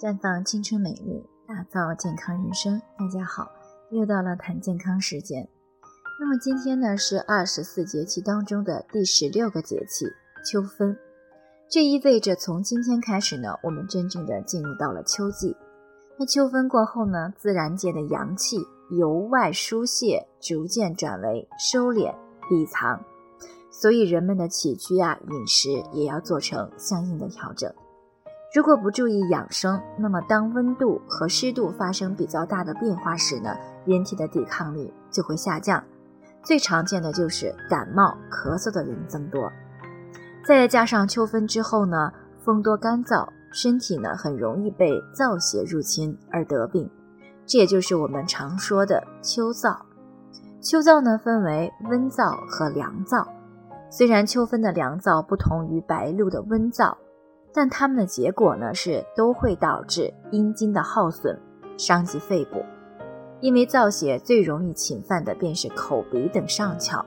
绽放青春美丽，打造健康人生。大家好，又到了谈健康时间。那么今天呢是二十四节气当中的第十六个节气秋分，这意味着从今天开始呢，我们真正的进入到了秋季。那秋分过后呢，自然界的阳气由外疏泄，逐渐转为收敛闭藏，所以人们的起居啊、饮食也要做成相应的调整。如果不注意养生，那么当温度和湿度发生比较大的变化时呢，人体的抵抗力就会下降，最常见的就是感冒、咳嗽的人增多。再加上秋分之后呢，风多干燥，身体呢很容易被燥邪入侵而得病，这也就是我们常说的秋燥。秋燥呢分为温燥和凉燥，虽然秋分的凉燥不同于白露的温燥。但它们的结果呢，是都会导致阴茎的耗损，伤及肺部。因为燥邪最容易侵犯的便是口鼻等上窍，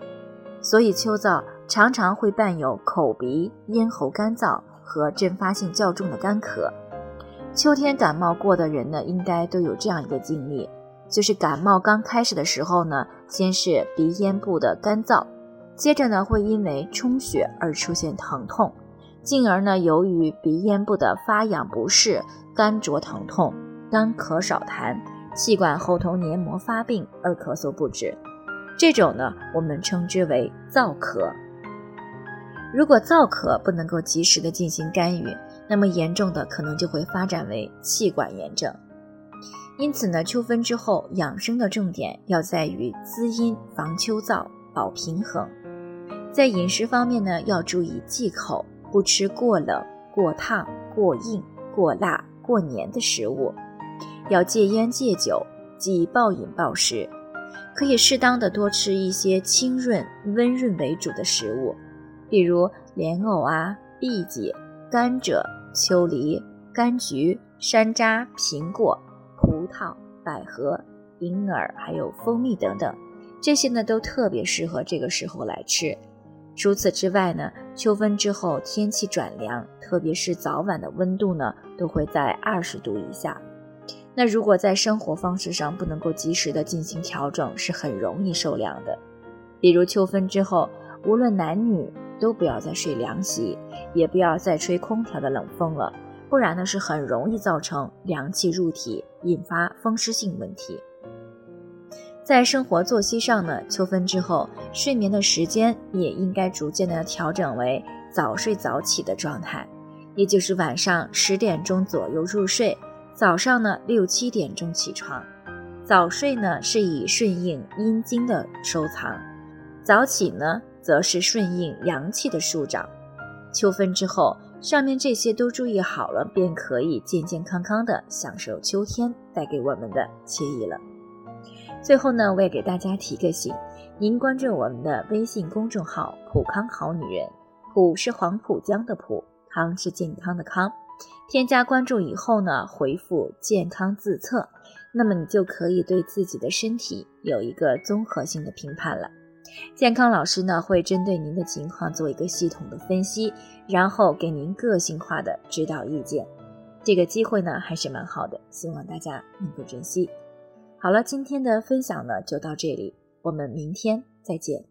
所以秋燥常常会伴有口鼻、咽喉干燥和阵发性较重的干咳。秋天感冒过的人呢，应该都有这样一个经历，就是感冒刚开始的时候呢，先是鼻咽部的干燥，接着呢，会因为充血而出现疼痛。进而呢，由于鼻咽部的发痒不适、干灼疼痛、干咳少痰、气管后头黏膜发病而咳嗽不止，这种呢，我们称之为燥咳。如果燥咳不能够及时的进行干预，那么严重的可能就会发展为气管炎症。因此呢，秋分之后养生的重点要在于滋阴、防秋燥、保平衡。在饮食方面呢，要注意忌口。不吃过冷、过烫、过硬、过辣、过黏的食物，要戒烟戒酒，忌暴饮暴食。可以适当的多吃一些清润、温润为主的食物，比如莲藕啊、荸荠、甘蔗、秋梨、柑橘、山楂、苹果、葡萄、百合、银耳，还有蜂蜜等等，这些呢都特别适合这个时候来吃。除此之外呢，秋分之后天气转凉，特别是早晚的温度呢，都会在二十度以下。那如果在生活方式上不能够及时的进行调整，是很容易受凉的。比如秋分之后，无论男女都不要再睡凉席，也不要再吹空调的冷风了，不然呢是很容易造成凉气入体，引发风湿性问题。在生活作息上呢，秋分之后，睡眠的时间也应该逐渐的调整为早睡早起的状态，也就是晚上十点钟左右入睡，早上呢六七点钟起床。早睡呢是以顺应阴经的收藏，早起呢则是顺应阳气的舒长。秋分之后，上面这些都注意好了，便可以健健康康的享受秋天带给我们的惬意了。最后呢，我也给大家提个醒，您关注我们的微信公众号“普康好女人”，普是黄浦江的浦，康是健康的康。添加关注以后呢，回复“健康自测”，那么你就可以对自己的身体有一个综合性的评判了。健康老师呢，会针对您的情况做一个系统的分析，然后给您个性化的指导意见。这个机会呢，还是蛮好的，希望大家能够珍惜。好了，今天的分享呢就到这里，我们明天再见。